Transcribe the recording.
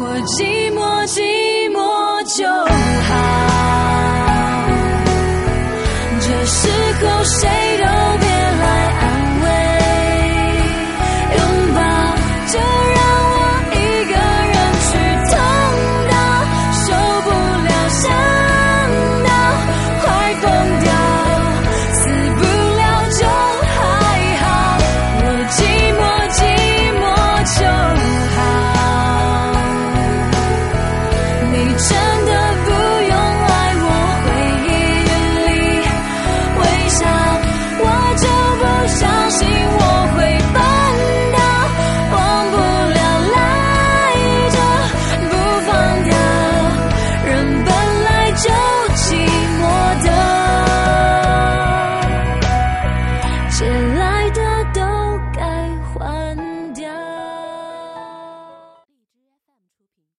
我寂寞寂寞就好。这时候谁